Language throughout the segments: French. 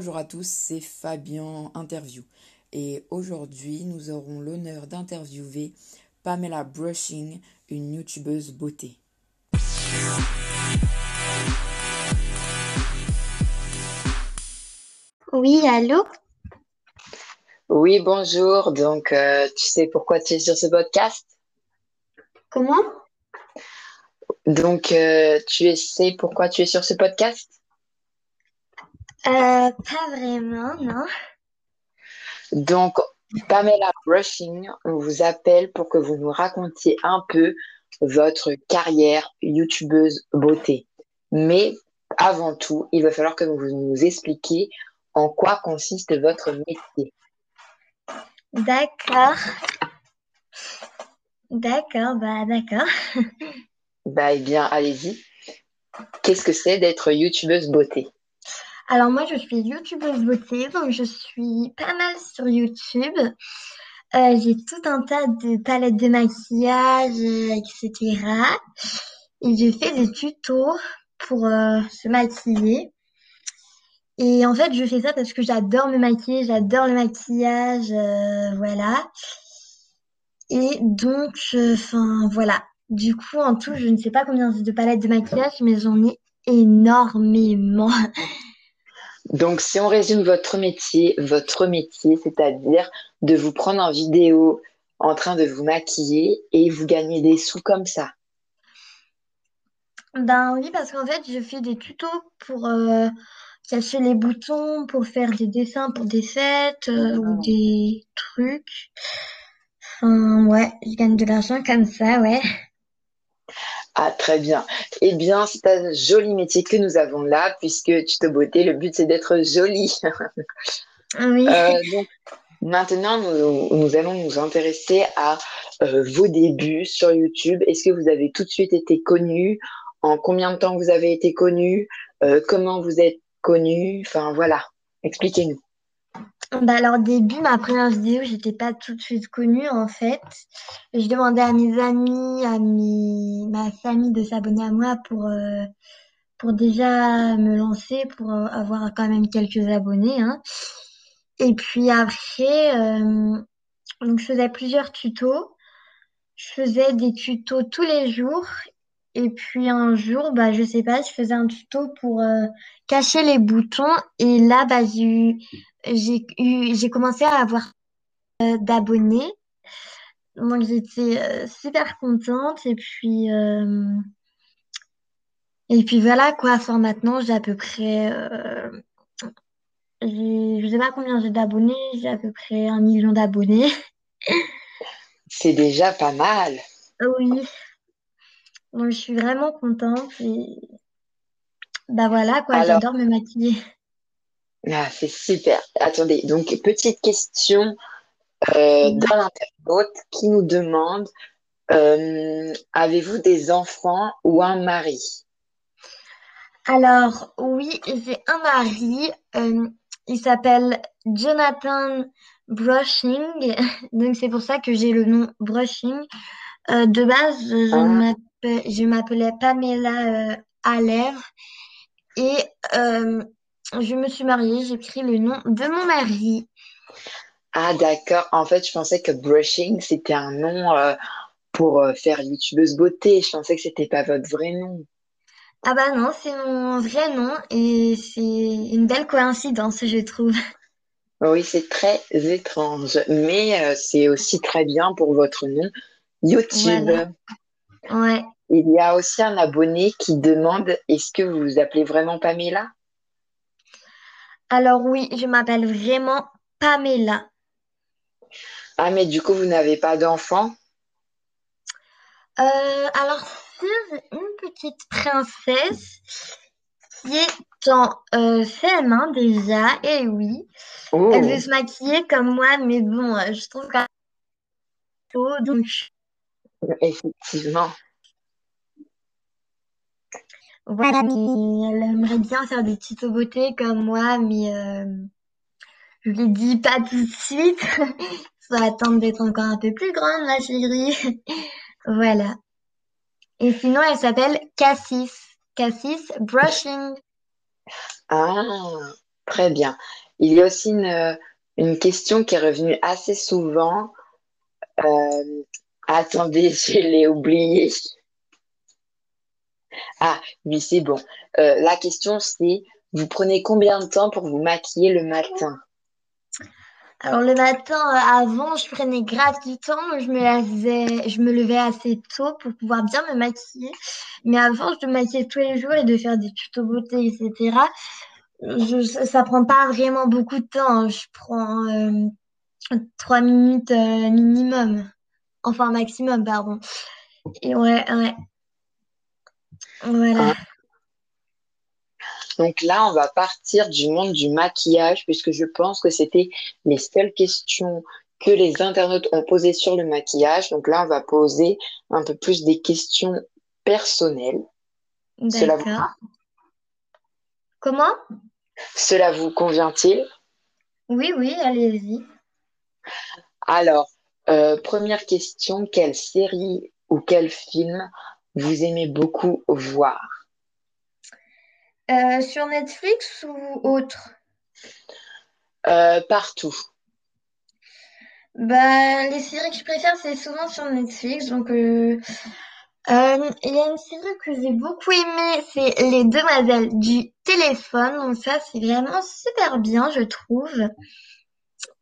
Bonjour à tous, c'est Fabien Interview. Et aujourd'hui, nous aurons l'honneur d'interviewer Pamela Brushing, une youtubeuse beauté. Oui, allô? Oui, bonjour. Donc, euh, tu sais pourquoi tu es sur ce podcast? Comment? Donc, euh, tu sais pourquoi tu es sur ce podcast? Euh, pas vraiment, non. Donc, Pamela Brushing, on vous appelle pour que vous nous racontiez un peu votre carrière youtubeuse beauté. Mais avant tout, il va falloir que vous nous expliquiez en quoi consiste votre métier. D'accord. D'accord, bah d'accord. Bah, eh bien, allez-y. Qu'est-ce que c'est d'être youtubeuse beauté? Alors moi, je suis youtubeuse beauté, donc je suis pas mal sur YouTube. Euh, j'ai tout un tas de palettes de maquillage, euh, etc. Et je fais des tutos pour euh, se maquiller. Et en fait, je fais ça parce que j'adore me maquiller, j'adore le maquillage, voilà. Et donc, enfin, voilà. Du coup, en tout, je ne sais pas combien de palettes de maquillage, mais j'en ai énormément. Donc, si on résume votre métier, votre métier, c'est-à-dire de vous prendre en vidéo en train de vous maquiller et vous gagnez des sous comme ça. Ben oui, parce qu'en fait, je fais des tutos pour euh, cacher les boutons, pour faire des dessins pour des fêtes euh, ou des trucs. Enfin, ouais, je gagne de l'argent comme ça, ouais. Ah, très bien. Eh bien, c'est un joli métier que nous avons là, puisque tu te beauté, le but c'est d'être jolie. Oui. Euh, donc, maintenant, nous, nous allons nous intéresser à euh, vos débuts sur YouTube. Est-ce que vous avez tout de suite été connu? En combien de temps vous avez été connu? Euh, comment vous êtes connu? Enfin, voilà. Expliquez-nous. Bah alors, début, ma première vidéo, j'étais pas tout de suite connue en fait. Je demandais à mes amis, à mes, ma famille de s'abonner à moi pour, euh, pour déjà me lancer, pour euh, avoir quand même quelques abonnés. Hein. Et puis après, euh, donc je faisais plusieurs tutos. Je faisais des tutos tous les jours. Et puis un jour, bah je sais pas, je faisais un tuto pour euh, cacher les boutons. Et là, bah j'ai eu, j'ai eu, j'ai commencé à avoir euh, d'abonnés. Donc j'étais euh, super contente. Et puis, euh, et puis voilà quoi. Enfin maintenant, j'ai à peu près, je sais pas combien j'ai d'abonnés. J'ai à peu près un million d'abonnés. C'est déjà pas mal. Oui. Donc je suis vraiment contente. Et bah voilà quoi. Alors, J'adore me maquiller. Ah, c'est super. Attendez, donc petite question euh, Oui. d'un internaute qui nous demande, euh, avez-vous des enfants ou un mari? Alors, oui, j'ai un mari. euh, il s'appelle Jonathan Brushing. Donc, c'est pour ça que j'ai le nom Brushing. Euh, de base, je Ah, m'appelais Pamela Aller. Et je me suis mariée. J'ai pris le nom de mon mari. ah, d'accord. En fait, je pensais que brushing, c'était un nom euh, pour euh, faire youtubeuse beauté. Je pensais que c'était pas votre vrai nom. Ah bah non, c'est mon vrai nom. Et c'est une belle coïncidence, je trouve. Oui, c'est très étrange, mais euh, c'est aussi très bien pour votre nom YouTube. Voilà. Ouais. Il y a aussi un abonné qui demande, est-ce que vous vous appelez vraiment Pamela? Alors oui, je m'appelle vraiment Pamela. Ah, mais du coup, vous n'avez pas d'enfant? Euh, alors, j'ai une petite princesse qui est en euh, CM1 déjà, et oui, elle veut Oh, se maquiller comme moi, mais bon, euh, je trouve qu'elle donc effectivement. Voilà, elle aimerait bien faire des tutos beauté comme moi, mais euh, je lui dis pas tout de suite, faut attendre d'être encore un peu plus grande, ma chérie. Voilà. Et sinon, elle s'appelle Cassis. Cassis Brushing. Ah, Très bien. Il y a aussi une, question qui est revenue assez souvent. Euh, attendez, je l'ai oublié. Ah, oui, c'est bon. Euh, la question, c'est, vous prenez combien de temps pour vous maquiller le matin? Alors le matin, euh, avant, je prenais grave du temps. Je me levais assez tôt pour pouvoir bien me maquiller. Mais avant, je me maquillais tous les jours et de faire des tutos beauté, etc. Ça prend pas vraiment beaucoup de temps. Je prends euh, trois minutes euh, minimum. Enfin, maximum, pardon. Et ouais, ouais. Voilà. Donc là, on va partir du monde du maquillage, puisque je pense que c'était les seules questions que les internautes ont posées sur le maquillage. Donc là, on va poser un peu plus des questions personnelles. D'accord. Comment? Cela vous convient-il? Oui, oui, allez-y. Alors, euh, première question, quelle série ou quel film vous aimez beaucoup voir? Euh, sur Netflix ou autre? Euh, partout. Bah, les séries que je préfère, c'est souvent sur Netflix. Donc, euh, il y a une série que j'ai beaucoup aimée, c'est Les Demoiselles du téléphone. Donc ça, c'est vraiment super bien, je trouve.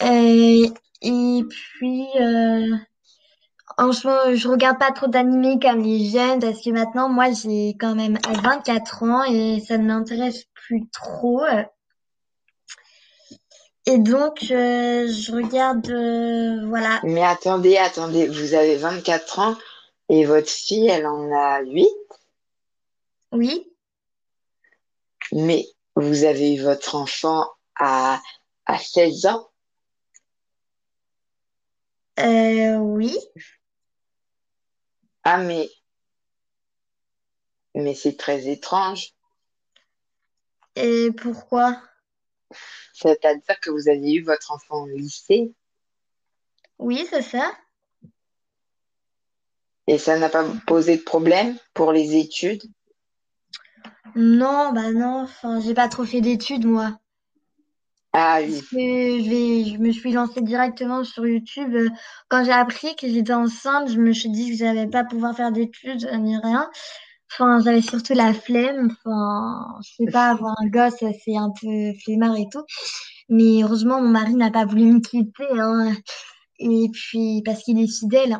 Et puis, en moment, je regarde pas trop d'animés comme les jeunes parce que maintenant, moi, j'ai quand même 24 ans et ça ne m'intéresse plus trop. Et donc, euh, je regarde, euh, voilà. Mais attendez, attendez, vous avez 24 ans et votre fille, elle en a 8, Oui, mais vous avez eu votre enfant à, à 16 ans? euh, oui. Ah, mais, mais c'est très étrange. Et pourquoi? C'est-à-dire que vous avez eu votre enfant au lycée Oui, c'est ça. et ça n'a pas posé de problème pour les études? Non, bah non, enfin, j'ai pas trop fait d'études, moi. Ah Parce oui, que je vais, je me suis lancée directement sur YouTube. Quand j'ai appris que j'étais enceinte, je me suis dit que j'allais pas pouvoir faire d'études ni rien. Enfin, j'avais surtout la flemme. Enfin, je sais pas, avoir un gosse, c'est un peu flemmard et tout. Mais heureusement, mon mari n'a pas voulu me quitter, hein. Et puis, parce qu'il est fidèle.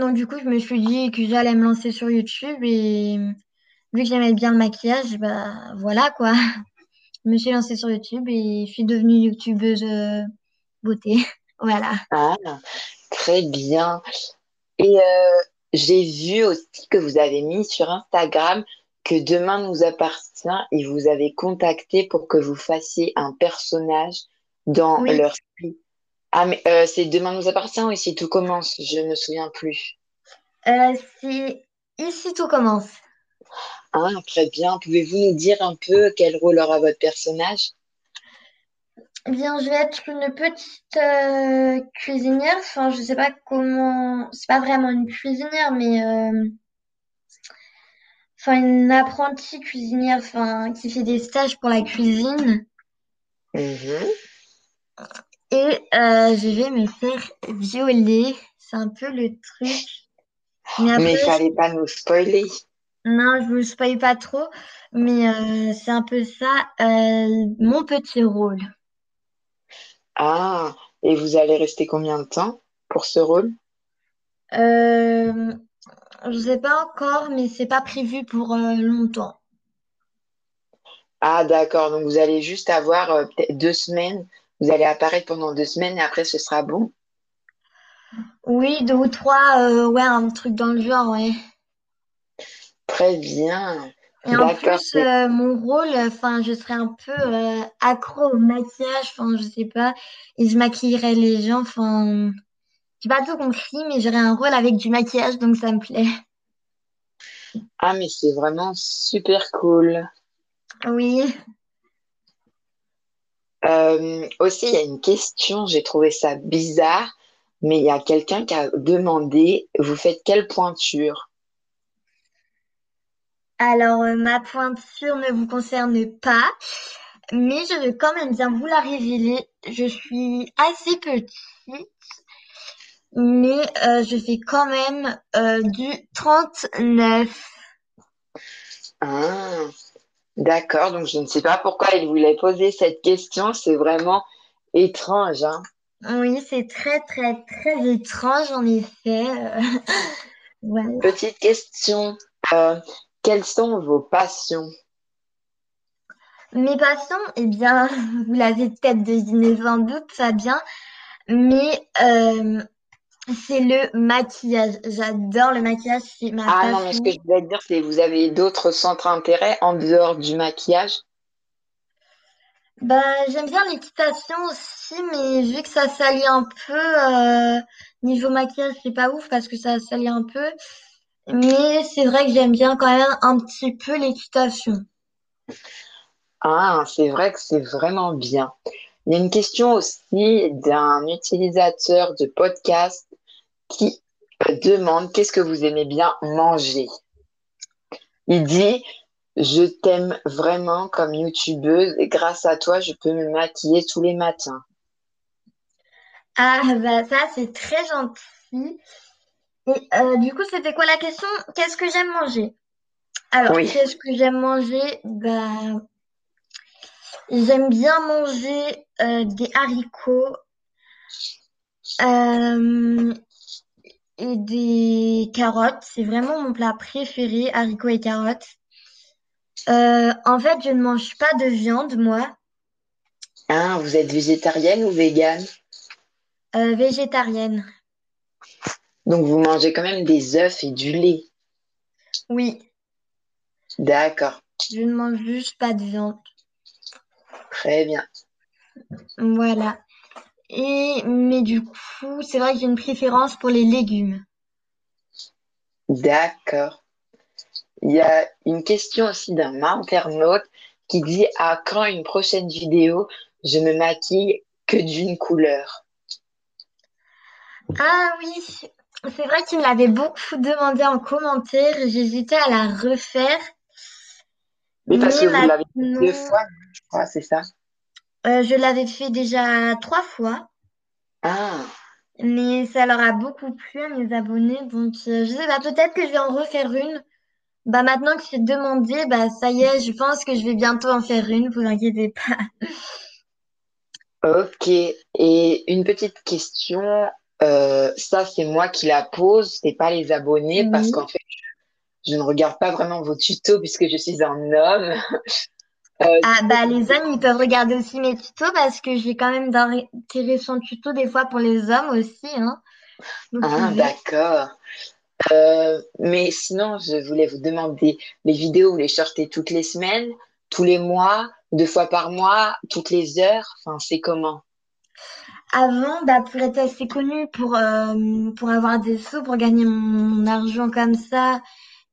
Donc, du coup, je me suis dit que j'allais me lancer sur YouTube et vu que j'aimais bien le maquillage, bah voilà quoi. Je me suis lancée sur YouTube et je suis devenue youtubeuse euh, beauté. Voilà. ah, très bien. Et euh, j'ai vu aussi que vous avez mis sur Instagram que Demain nous appartient et vous avez contacté pour que vous fassiez un personnage dans Oui, leur. Ah, mais euh, c'est Demain nous appartient ou ici tout commence? Je ne me souviens plus. euh, c'est ici tout commence. Ah, très bien. Pouvez-vous nous dire un peu quel rôle aura votre personnage? Bien, je vais être une petite euh, cuisinière. Enfin, je sais pas comment. C'est pas vraiment une cuisinière, mais euh, enfin une apprentie cuisinière, enfin qui fait des stages pour la cuisine. Mhm. Et euh, je vais me faire violer. C'est un peu le truc. Mais Mais il après, fallait pas nous spoiler. Non, je vous spoil pas trop, mais euh, c'est un peu ça, euh, mon petit rôle. Ah, et vous allez rester combien de temps pour ce rôle? Euh, je sais pas encore, mais c'est pas prévu pour euh, longtemps. Ah, d'accord. Donc, vous allez juste avoir peut-être deux semaines. Vous allez apparaître pendant deux semaines et après, ce sera bon? Oui, deux ou trois, ouais, un truc dans le genre, ouais. Très bien. Et en plus, euh, mon rôle, enfin, je serais un peu euh, accro au maquillage, enfin, je sais pas, et je maquillerais les gens, enfin, j'ai pas tout compris, mais j'aurais un rôle avec du maquillage, donc ça me plaît. Ah, mais c'est vraiment super cool. Oui. Euh, aussi, il y a une question, j'ai trouvé ça bizarre, mais il y a quelqu'un qui a demandé, vous faites quelle pointure? Alors, euh, ma pointure ne vous concerne pas, mais je vais quand même bien vous la révéler. Je suis assez petite, mais euh, je fais quand même euh, du 39. Ah, d'accord. Donc, je ne sais pas pourquoi il voulait poser cette question. C'est vraiment étrange, hein. Oui, c'est très, très, très étrange en effet. Voilà. Petite question. Euh, quelles sont vos passions? Mes passions, eh bien, vous l'avez peut-être deviné sans doute, Fabien, mais euh, c'est le maquillage. J'adore le maquillage, c'est ma Ah non, mais ce que je voulais dire, c'est vous avez d'autres centres d'intérêt en dehors du maquillage? Bah, j'aime bien l'équitation aussi, mais vu que ça salit un peu, euh, niveau maquillage, c'est pas ouf parce que ça salit un peu. Mais c'est vrai que j'aime bien quand même un petit peu l'équitation. Ah, c'est vrai que c'est vraiment bien. Il y a une question aussi d'un utilisateur de podcast qui demande qu'est-ce que vous aimez bien manger? Il dit, je t'aime vraiment comme youtubeuse et grâce à toi, je peux me maquiller tous les matins. Ah, bah ça, c'est très gentil. Et euh, du coup, c'était quoi la question? Qu'est-ce que j'aime manger? Alors, Oui. qu'est-ce que j'aime manger? Bah, j'aime bien manger euh, des haricots euh, et des carottes. C'est vraiment mon plat préféré, haricots et carottes. Euh, en fait, je ne mange pas de viande, moi, Hein, vous êtes végétarienne ou végane? euh, végétarienne. Donc vous mangez quand même des œufs et du lait. Oui, D'accord, je ne mange juste pas de viande. très bien. Voilà. Et mais du coup, c'est vrai que j'ai une préférence pour les légumes. D'accord. Il y a une question aussi d'un internaute qui dit à quand une prochaine vidéo? Je me maquille que d'une couleur? Ah oui, c'est vrai qu'il me l'avait beaucoup demandé en commentaire. J'hésitais à la refaire, Oui, parce mais que vous l'avez fait deux fois, je crois, c'est ça? euh, je l'avais fait déjà trois fois, Ah, mais ça leur a beaucoup plu à mes abonnés. Donc, euh, je sais pas, peut-être que je vais en refaire une. Bah maintenant que c'est demandé, bah ça y est, je pense que je vais bientôt en faire une. Vous inquiétez pas. ok. Et une petite question, euh, ça c'est moi qui la pose, c'est pas les abonnés, parce Oui. qu'en fait, je ne regarde pas vraiment vos tutos puisque je suis un homme. Euh, Ah bah les hommes ils peuvent regarder aussi mes tutos parce que j'ai quand même d'intéressants tutos des fois pour les hommes aussi hein. Ah, d'accord. Euh, mais sinon, je voulais vous demander, les vidéos, vous les sortez toutes les semaines, tous les mois, deux fois par mois, toutes les heures, enfin, c'est comment? Avant bah pour être assez connue pour euh, pour avoir des sous pour gagner mon argent comme ça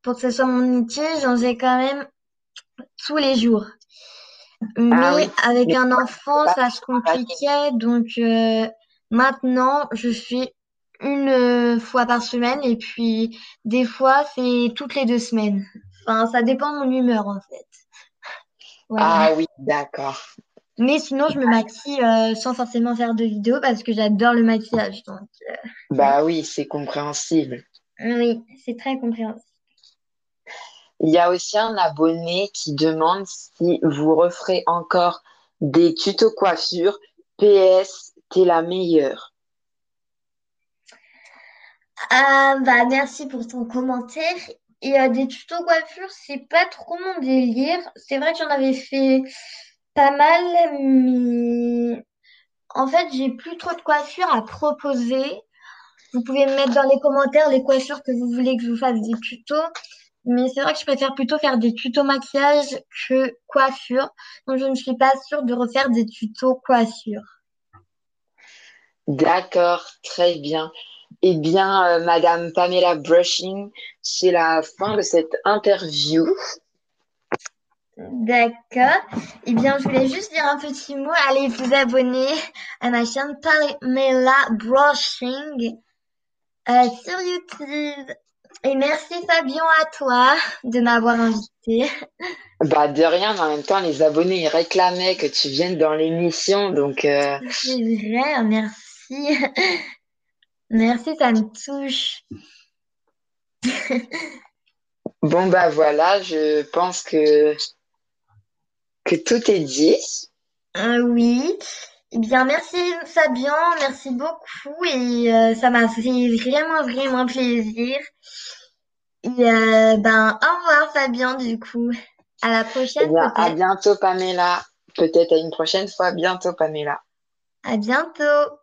pour que ce soit mon métier j'en faisais quand même tous les jours. Ah oui, Mais avec mais un enfant ça se compliquait donc euh, maintenant je fais une euh, fois par semaine et puis des fois c'est toutes les deux semaines. Enfin ça dépend de mon humeur en fait. Voilà. Ah oui, d'accord. Mais sinon, je me maquille euh, sans forcément faire de vidéo parce que j'adore le maquillage. Donc, euh. Bah oui, c'est compréhensible. Oui, c'est très compréhensible. Il y a aussi un abonné qui demande si vous referez encore des tutos coiffure. PS, t'es la meilleure. Ah, bah, merci pour ton commentaire. Et euh, des tutos coiffure, c'est pas trop mon délire. C'est vrai que j'en avais fait pas mal, mais en fait, j'ai plus trop de coiffure à proposer. Vous pouvez me mettre dans les commentaires les coiffures que vous voulez que je vous fasse des tutos. Mais c'est vrai que je préfère plutôt faire des tutos maquillage que coiffure. Donc je ne suis pas sûre de refaire des tutos coiffure. D'accord, très bien. Eh bien, euh, Madame Pamela Brushing, c'est la fin de cette interview. D'accord. Eh bien, je voulais juste dire un petit mot. Allez vous abonner à ma chaîne Pamela Brushing euh, sur YouTube. Et merci Fabien à toi de m'avoir invité. Bah, de rien, mais en même temps, les abonnés, ils réclamaient que tu viennes dans l'émission, donc euh, C'est vrai, merci. Merci, ça me touche. bon, bah voilà, je pense que, que tout est dit. Euh, oui. Eh bien, merci Fabien, merci beaucoup et euh, ça m'a fait vraiment, vraiment plaisir. Et euh, ben, au revoir Fabien du coup. À la Eh prochaine bien, à bientôt, Pamela. Peut-être à une prochaine fois. À bientôt, Pamela. À bientôt.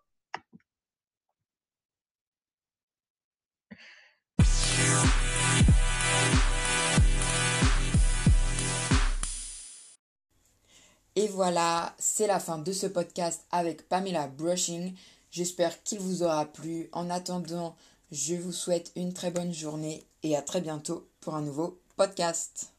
Et voilà, c'est la fin de ce podcast avec Pamela Brushing. J'espère qu'il vous aura plu. En attendant, je vous souhaite une très bonne journée et à très bientôt pour un nouveau podcast.